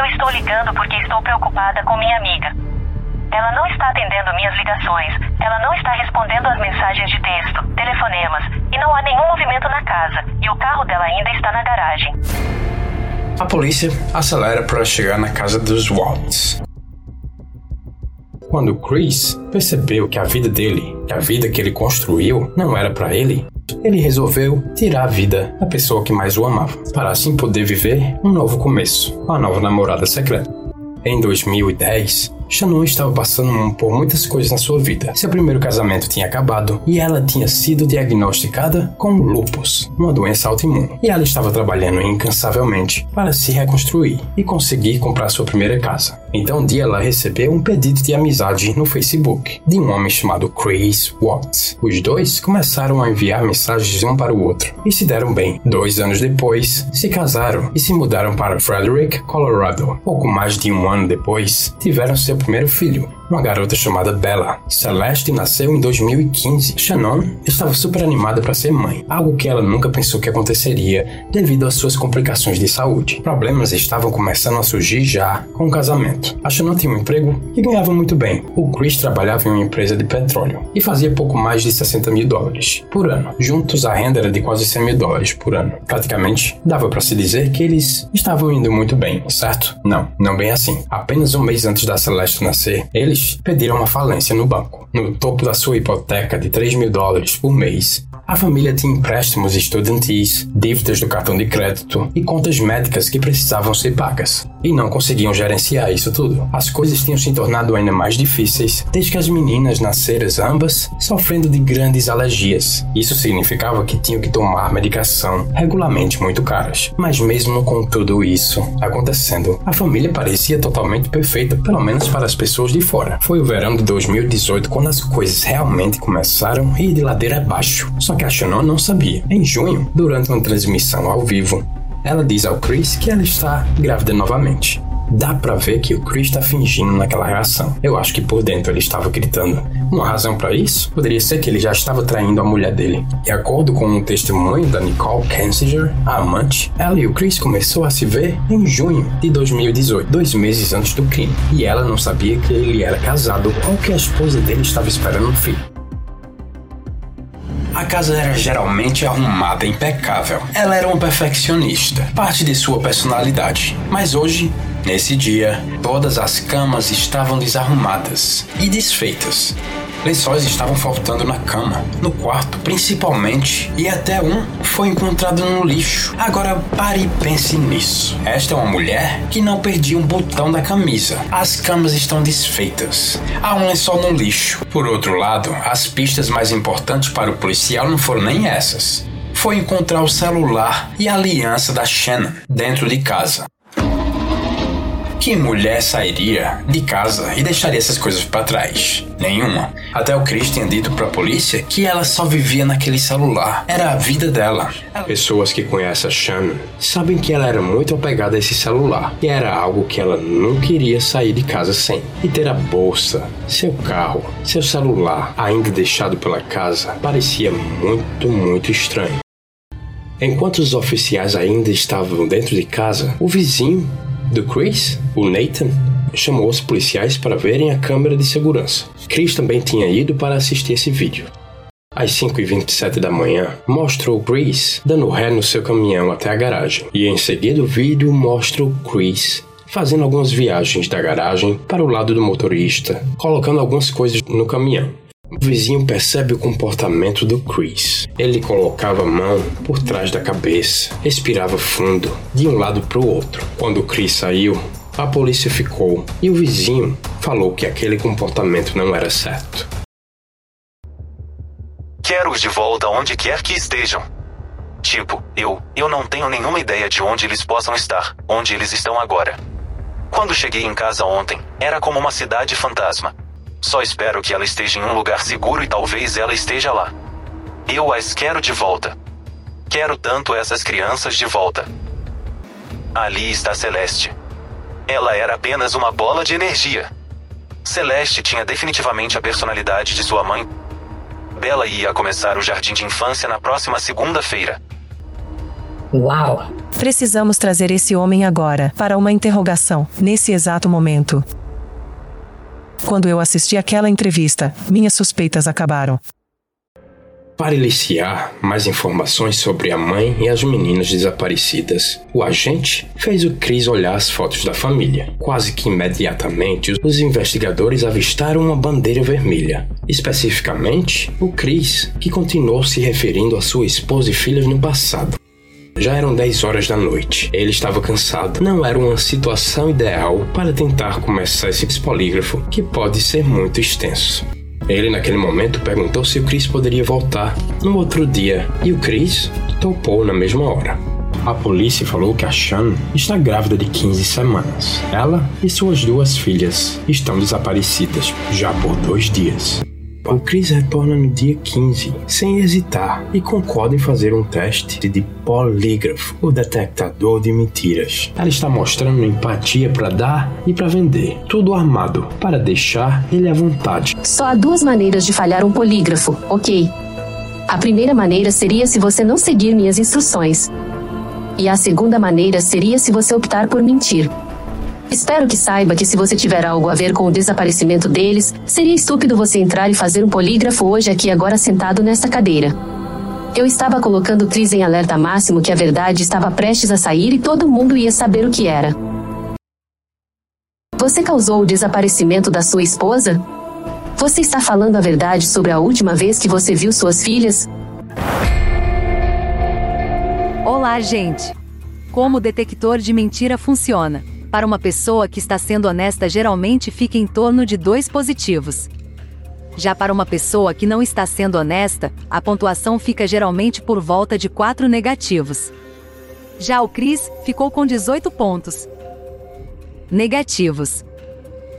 Eu estou ligando porque estou preocupada com minha amiga. Ela não está atendendo minhas ligações, ela não está respondendo às mensagens de texto, telefonemas, e não há nenhum movimento na casa, e o carro dela ainda está na garagem. A polícia acelera para chegar na casa dos Waltz. Quando Chris percebeu que a vida dele, que a vida que ele construiu, não era para ele, ele resolveu tirar a vida da pessoa que mais o amava, para assim poder viver um novo começo, com a nova namorada secreta. Em 2010, Shannon estava passando por muitas coisas na sua vida. Seu primeiro casamento tinha acabado e ela tinha sido diagnosticada com lupus, uma doença autoimune. E ela estava trabalhando incansavelmente para se reconstruir e conseguir comprar sua primeira casa. Então um dia ela recebeu um pedido de amizade no Facebook de um homem chamado Chris Watts. Os dois começaram a enviar mensagens um para o outro e se deram bem. Dois anos depois, se casaram e se mudaram para Frederick, Colorado. Pouco mais de um ano depois, tiveram seu primeiro filho, uma garota chamada Bella. Celeste nasceu em 2015. Shannon estava super animada para ser mãe, algo que ela nunca pensou que aconteceria devido às suas complicações de saúde. Problemas estavam começando a surgir já com o casamento. A Shannon tinha um emprego e ganhava muito bem. O Chris trabalhava em uma empresa de petróleo e fazia pouco mais de 60 mil dólares por ano. Juntos, a renda era de quase 100 mil dólares por ano. Praticamente, dava para se dizer que eles estavam indo muito bem, certo? Não, não bem assim. Apenas um mês antes da Celeste nascer, eles pediram uma falência no banco. No topo da sua hipoteca de 3 mil dólares por mês, a família tinha empréstimos estudantis, dívidas do cartão de crédito e contas médicas que precisavam ser pagas. E não conseguiam gerenciar isso tudo. As coisas tinham se tornado ainda mais difíceis desde que as meninas nasceram ambas sofrendo de grandes alergias. Isso significava que tinham que tomar medicação regularmente muito caras. Mas mesmo com tudo isso acontecendo, a família parecia totalmente perfeita, pelo menos para as pessoas de fora. Foi o verão de 2018 quando as coisas realmente começaram a ir de ladeira abaixo. Só que a Shannon não sabia. Em junho, durante uma transmissão ao vivo, ela diz ao Chris que ela está grávida novamente. Dá pra ver que o Chris está fingindo naquela reação. Eu acho que por dentro ele estava gritando. Uma razão para isso poderia ser que ele já estava traindo a mulher dele. De acordo com um testemunho da Nicole Kensinger, a amante, ela e o Chris começou a se ver em junho de 2018, dois meses antes do crime. E ela não sabia que ele era casado ou que a esposa dele estava esperando um filho. A casa era geralmente arrumada, impecável. Ela era uma perfeccionista, parte de sua personalidade. Mas hoje, nesse dia, todas as camas estavam desarrumadas e desfeitas. Lençóis estavam faltando na cama, no quarto principalmente, e até um foi encontrado no lixo. Agora pare e pense nisso. Esta é uma mulher que não perdia um botão da camisa. As camas estão desfeitas. Há um lençol no lixo. Por outro lado, as pistas mais importantes para o policial não foram nem essas. Foi encontrar o celular e a aliança da Shannon dentro de casa. Que mulher sairia de casa e deixaria essas coisas para trás? Nenhuma. Até o Chris tinha dito para a polícia que ela só vivia naquele celular. Era a vida dela. Pessoas que conhecem a Shannon sabem que ela era muito apegada a esse celular e era algo que ela não queria sair de casa sem. E ter a bolsa, seu carro, seu celular ainda deixado pela casa parecia muito, muito estranho. Enquanto os oficiais ainda estavam dentro de casa, o vizinho do Chris, o Nathan, chamou os policiais para verem a câmera de segurança. Chris também tinha ido para assistir esse vídeo. Às 5h27 da manhã, mostra o Chris dando ré no seu caminhão até a garagem. E em seguida o vídeo mostra o Chris fazendo algumas viagens da garagem para o lado do motorista, colocando algumas coisas no caminhão. O vizinho percebe o comportamento do Chris. Ele colocava a mão por trás da cabeça, respirava fundo, de um lado para o outro. Quando Chris saiu, a polícia ficou e o vizinho falou que aquele comportamento não era certo. Quero-os de volta onde quer que estejam. Tipo, eu, eu não tenho nenhuma ideia de onde eles possam estar, onde eles estão agora. Quando cheguei em casa ontem, era como uma cidade fantasma. Só espero que ela esteja em um lugar seguro e talvez ela esteja lá. Eu as quero de volta. Quero tanto essas crianças de volta. Ali está Celeste. Ela era apenas uma bola de energia. Celeste tinha definitivamente a personalidade de sua mãe. Bela ia começar o jardim de infância na próxima segunda-feira. Uau! Precisamos trazer esse homem agora, para uma interrogação, nesse exato momento. Quando eu assisti aquela entrevista, minhas suspeitas acabaram. Para iniciar mais informações sobre a mãe e as meninas desaparecidas, o agente fez o Chris olhar as fotos da família. Quase que imediatamente, os investigadores avistaram uma bandeira vermelha. Especificamente, o Chris, que continuou se referindo a sua esposa e filhas no passado. Já eram 10 horas da noite. Ele estava cansado. Não era uma situação ideal para tentar começar esse polígrafo, que pode ser muito extenso. Ele, naquele momento, perguntou se o Chris poderia voltar no outro dia e o Chris topou na mesma hora. A polícia falou que a Shan está grávida de 15 semanas. Ela e suas duas filhas estão desaparecidas já por dois dias. O Chris retorna no dia 15, sem hesitar, e concorda em fazer um teste de polígrafo, o detectador de mentiras. Ela está mostrando empatia para dar e para vender, tudo armado para deixar ele à vontade. Só há duas maneiras de falhar um polígrafo, ok? A primeira maneira seria se você não seguir minhas instruções. E a segunda maneira seria se você optar por mentir. Espero que saiba que se você tiver algo a ver com o desaparecimento deles, seria estúpido você entrar e fazer um polígrafo hoje aqui agora sentado nesta cadeira. Eu estava colocando Tris em alerta máximo que a verdade estava prestes a sair e todo mundo ia saber o que era. Você causou o desaparecimento da sua esposa? Você está falando a verdade sobre a última vez que você viu suas filhas? Olá, gente! Como o detector de mentira funciona? Para uma pessoa que está sendo honesta, geralmente fica em torno de dois positivos. Já para uma pessoa que não está sendo honesta, a pontuação fica geralmente por volta de quatro negativos. Já o Chris ficou com 18 pontos. Negativos.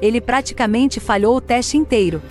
Ele praticamente falhou o teste inteiro.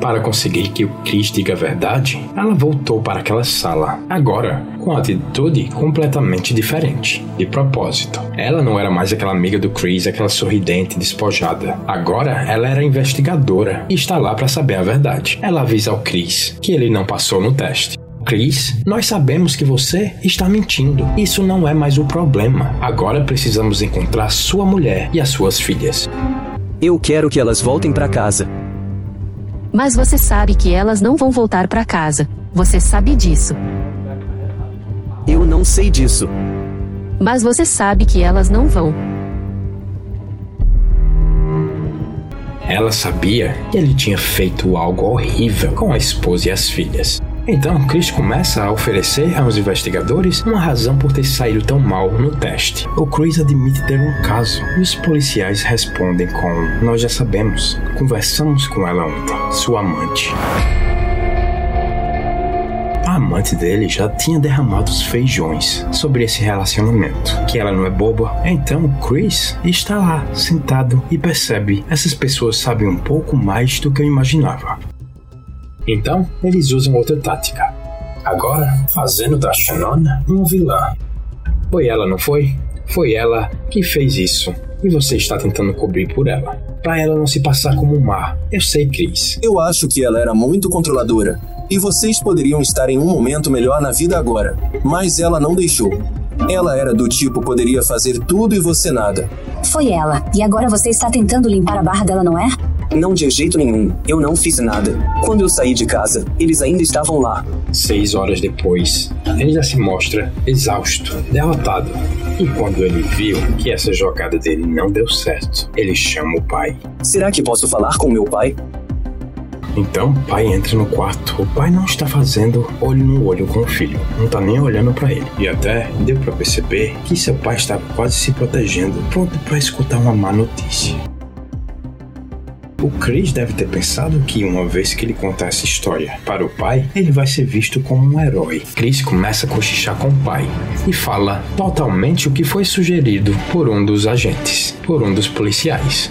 Para conseguir que o Chris diga a verdade, ela voltou para aquela sala, agora com uma atitude completamente diferente. De propósito, ela não era mais aquela amiga do Chris, aquela sorridente, despojada. Agora ela era investigadora e está lá para saber a verdade. Ela avisa ao Chris que ele não passou no teste. Chris, nós sabemos que você está mentindo. Isso não é mais o problema. Agora precisamos encontrar sua mulher e as suas filhas. Eu quero que elas voltem para casa. Mas você sabe que elas não vão voltar para casa. Você sabe disso. Eu não sei disso. Mas você sabe que elas não vão. Ela sabia que ele tinha feito algo horrível com a esposa e as filhas. Então, Chris começa a oferecer aos investigadores uma razão por ter saído tão mal no teste. O Chris admite ter um caso e os policiais respondem com: Nós já sabemos, conversamos com ela ontem, sua amante. A amante dele já tinha derramado os feijões sobre esse relacionamento, que ela não é boba. Então Chris está lá, sentado, e percebe: essas pessoas sabem um pouco mais do que eu imaginava. Então, eles usam outra tática. Agora, fazendo da Shannon uma vilã. Foi ela, não foi? Foi ela que fez isso. E você está tentando cobrir por ela. Pra ela não se passar como má. Eu sei, Chris. Eu acho que ela era muito controladora. E vocês poderiam estar em um momento melhor na vida agora. Mas ela não deixou. Ela era do tipo poderia fazer tudo e você nada. Foi ela. E agora você está tentando limpar a barra dela, não é? Não de jeito nenhum. Eu não fiz nada. Quando eu saí de casa, eles ainda estavam lá. Seis horas depois, ele já se mostra exausto, derrotado. E quando ele viu que essa jogada dele não deu certo, ele chama o pai. Será que posso falar com meu pai? Então o pai entra no quarto. O pai não está fazendo olho no olho com o filho, não está nem olhando para ele. E até deu para perceber que seu pai estava quase se protegendo, pronto para escutar uma má notícia. O Chris deve ter pensado que uma vez que ele contar essa história para o pai, ele vai ser visto como um herói. Chris começa a cochichar com o pai e fala totalmente o que foi sugerido por um dos agentes, por um dos policiais.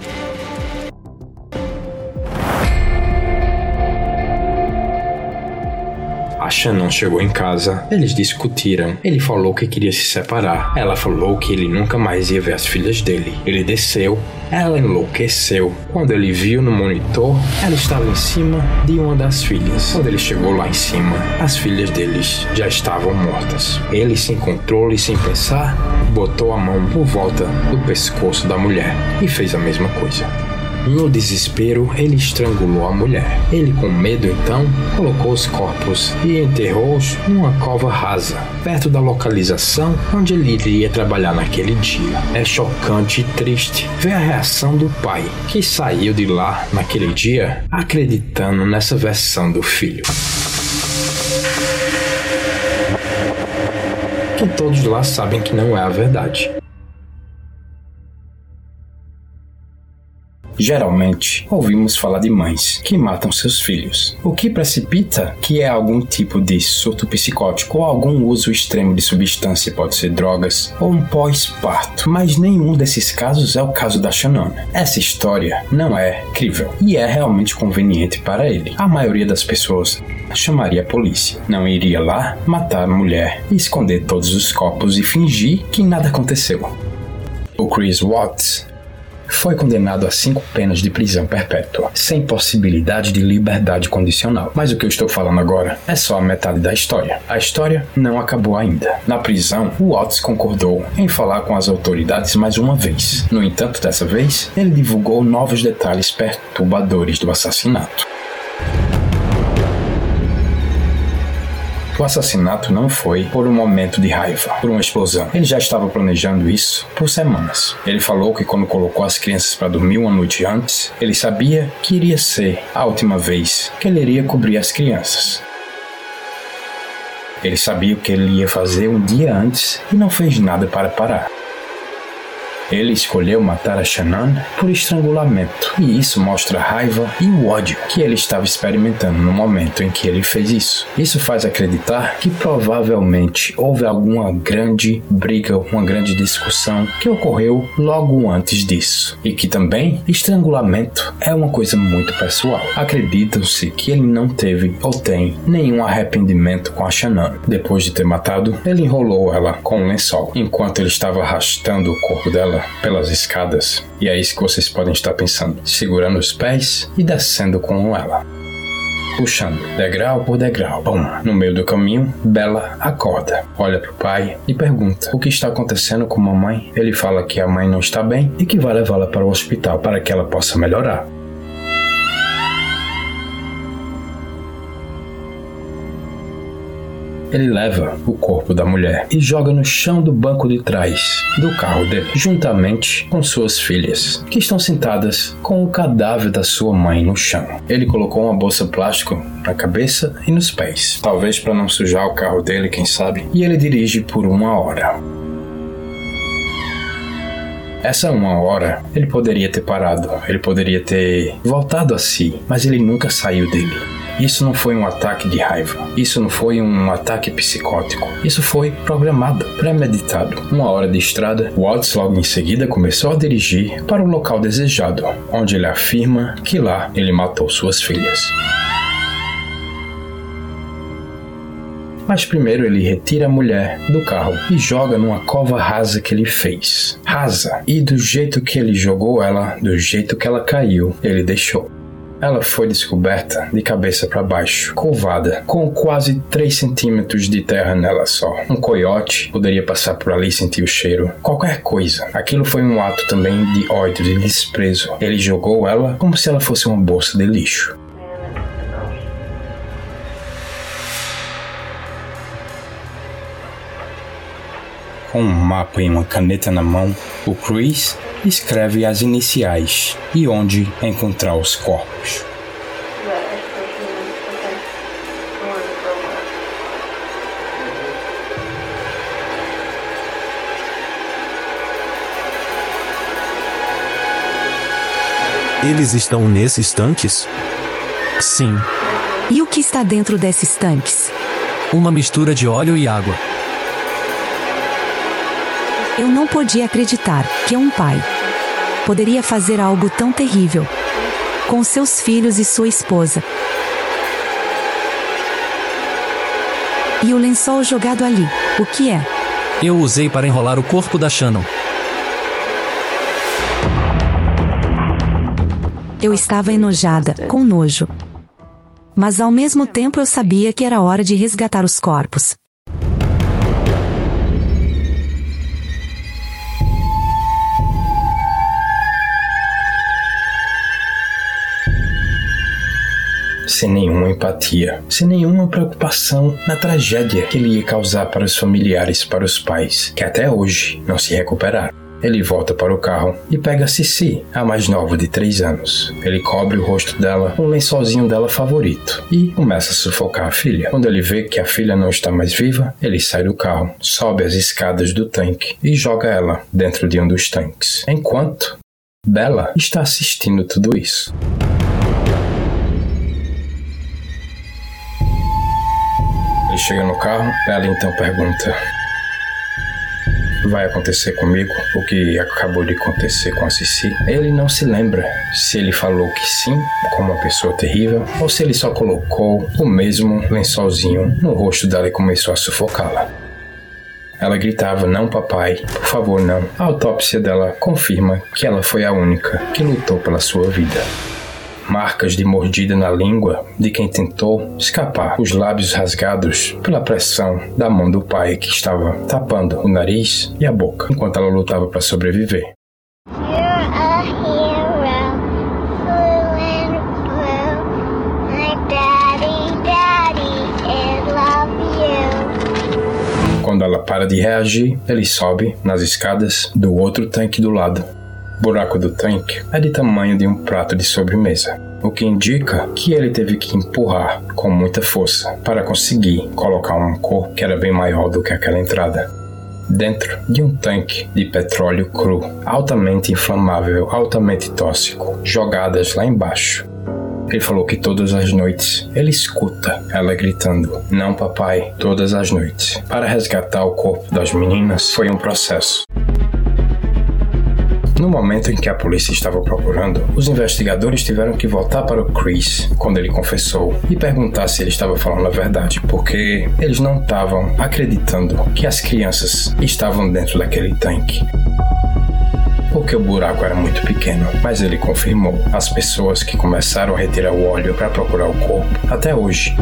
Shannon chegou em casa, eles discutiram. Ele falou que queria se separar. Ela falou que ele nunca mais ia ver as filhas dele. Ele desceu. Ela enlouqueceu. Quando ele viu no monitor, ela estava em cima de uma das filhas. Quando ele chegou lá em cima, as filhas deles já estavam mortas. Ele, sem controle e sem pensar, botou a mão por volta do pescoço da mulher e fez a mesma coisa. No desespero, ele estrangulou a mulher. Ele, com medo então, colocou os corpos e enterrou-os numa cova rasa, perto da localização onde ele iria trabalhar naquele dia. É chocante e triste ver a reação do pai, que saiu de lá naquele dia acreditando nessa versão do filho. Que todos lá sabem que não é a verdade. Geralmente, ouvimos falar de mães que matam seus filhos, o que precipita que é algum tipo de surto psicótico ou algum uso extremo de substância, pode ser drogas ou um pós-parto, mas nenhum desses casos é o caso da Shannon. Essa história não é crível e é realmente conveniente para ele. A maioria das pessoas chamaria a polícia, não iria lá matar a mulher esconder todos os corpos e fingir que nada aconteceu. O Chris Watts foi condenado a cinco penas de prisão perpétua, sem possibilidade de liberdade condicional. Mas o que eu estou falando agora é só a metade da história. A história não acabou ainda. Na prisão, Watts concordou em falar com as autoridades mais uma vez. No entanto, dessa vez, ele divulgou novos detalhes perturbadores do assassinato. O assassinato não foi por um momento de raiva, por uma explosão. Ele já estava planejando isso por semanas. Ele falou que quando colocou as crianças para dormir uma noite antes, ele sabia que iria ser a última vez que ele iria cobrir as crianças. Ele sabia o que ele ia fazer um dia antes e não fez nada para parar. Ele escolheu matar a Shannon por estrangulamento, e isso mostra a raiva e o ódio que ele estava experimentando no momento em que ele fez isso. Isso faz acreditar que provavelmente houve alguma grande briga, uma grande discussão que ocorreu logo antes disso, e que também estrangulamento é uma coisa muito pessoal. Acreditam-se que ele não teve ou tem nenhum arrependimento com a Shannon. Depois de ter matado, ele enrolou ela com um lençol, enquanto ele estava arrastando o corpo dela pelas escadas. E é isso que vocês podem estar pensando, segurando os pés e descendo com ela. Puxando, degrau por degrau. Bom, no meio do caminho, Bela acorda, olha pro pai e pergunta o que está acontecendo com mamãe. Ele fala que a mãe não está bem e que vai levá-la para o hospital para que ela possa melhorar. Ele leva o corpo da mulher e joga no chão do banco de trás do carro dele, juntamente com suas filhas, que estão sentadas com o cadáver da sua mãe no chão. Ele colocou uma bolsa plástico na cabeça e nos pés, talvez para não sujar o carro dele, quem sabe, e ele dirige por uma hora. Essa uma hora, ele poderia ter parado, ele poderia ter voltado a si, mas ele nunca saiu dele. Isso não foi um ataque de raiva. Isso não foi um ataque psicótico. Isso foi programado, premeditado. Uma hora de estrada, Watts logo em seguida começou a dirigir para o local desejado, onde ele afirma que lá ele matou suas filhas. Mas primeiro ele retira a mulher do carro e joga numa cova rasa que ele fez. Rasa. E do jeito que ele jogou ela, do jeito que ela caiu, ele deixou. Ela foi descoberta de cabeça para baixo, curvada, com quase 3 centímetros de terra nela só. Um coiote poderia passar por ali e sentir o cheiro. Qualquer coisa. Aquilo foi um ato também de ódio, de desprezo. Ele jogou ela como se ela fosse uma bolsa de lixo. Com um mapa e uma caneta na mão, o Chris escreve as iniciais e onde encontrar os corpos. Eles estão nesses tanques? Sim. E o que está dentro desses tanques? Uma mistura de óleo e água. Eu não podia acreditar que um pai poderia fazer algo tão terrível com seus filhos e sua esposa. E o lençol jogado ali, o que é? Eu usei para enrolar o corpo da Shannon. Eu estava enojada, com nojo. Mas ao mesmo tempo eu sabia que era hora de resgatar os corpos. Sem nenhuma empatia, sem nenhuma preocupação na tragédia que ele ia causar para os familiares, para os pais, que até hoje não se recuperaram. Ele volta para o carro e pega Cici, a mais nova de 3 anos. Ele cobre o rosto dela com um lençolzinho dela favorito e começa a sufocar a filha. Quando ele vê que a filha não está mais viva, ele sai do carro, sobe as escadas do tanque e joga ela dentro de um dos tanques. Enquanto Bella está assistindo tudo isso. Ele chega no carro, ela então pergunta: Vai acontecer comigo o que acabou de acontecer com a Cici? Ele não se lembra se ele falou que sim, como uma pessoa terrível, ou se ele só colocou o mesmo lençolzinho no rosto dela e começou a sufocá-la. Ela gritava: Não, papai, por favor, não. A autópsia dela confirma que ela foi a única que lutou pela sua vida marcas de mordida na língua de quem tentou escapar, os lábios rasgados pela pressão da mão do pai que estava tapando o nariz e a boca enquanto ela lutava para sobreviver. Quando ela para de reagir, ele sobe nas escadas do outro tanque do lado buraco do tanque é de tamanho de um prato de sobremesa, o que indica que ele teve que empurrar com muita força para conseguir colocar um corpo que era bem maior do que aquela entrada. Dentro de um tanque de petróleo cru, altamente inflamável, altamente tóxico, jogadas lá embaixo. Ele falou que todas as noites ele escuta ela gritando: Não, papai, todas as noites. Para resgatar o corpo das meninas foi um processo. No momento em que a polícia estava procurando, os investigadores tiveram que voltar para o Chris quando ele confessou e perguntar se ele estava falando a verdade, porque eles não estavam acreditando que as crianças estavam dentro daquele tanque porque o buraco era muito pequeno, mas ele confirmou. As pessoas que começaram a retirar o óleo para procurar o corpo até hoje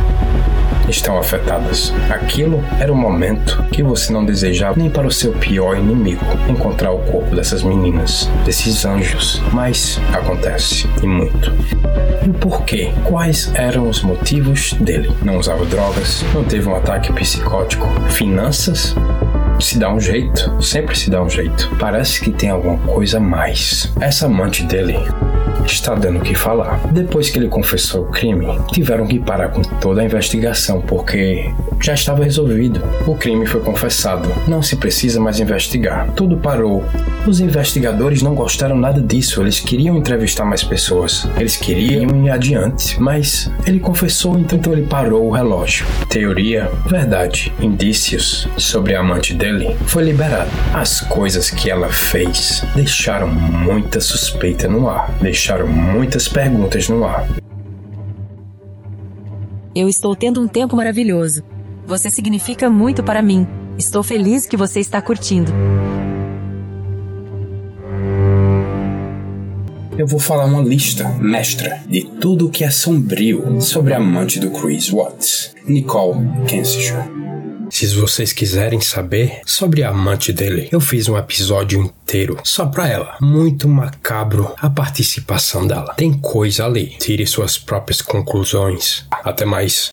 estão afetadas. Aquilo era o momento que você não desejava nem para o seu pior inimigo encontrar o corpo dessas meninas, desses anjos. Mas acontece, e muito. E o porquê? Quais eram os motivos dele? Não usava drogas? Não teve um ataque psicótico? Finanças? se dá um jeito, sempre se dá um jeito. Parece que tem alguma coisa a mais. Essa amante dele está dando o que falar. Depois que ele confessou o crime, tiveram que parar com toda a investigação porque já estava resolvido. O crime foi confessado. Não se precisa mais investigar. Tudo parou. Os investigadores não gostaram nada disso. Eles queriam entrevistar mais pessoas. Eles queriam ir adiante. Mas ele confessou, então ele parou o relógio. Teoria, verdade, indícios sobre a amante dele foi liberado. As coisas que ela fez deixaram muita suspeita no ar. Deixaram muitas perguntas no ar. Eu estou tendo um tempo maravilhoso. Você significa muito para mim. Estou feliz que você está curtindo. Eu vou falar uma lista mestra de tudo o que é sombrio sobre a amante do Chris Watts, Nicole Kensinger. Se vocês quiserem saber sobre a amante dele, eu fiz um episódio inteiro só pra ela. Muito macabro a participação dela. Tem coisa ali. Tire suas próprias conclusões. Até mais.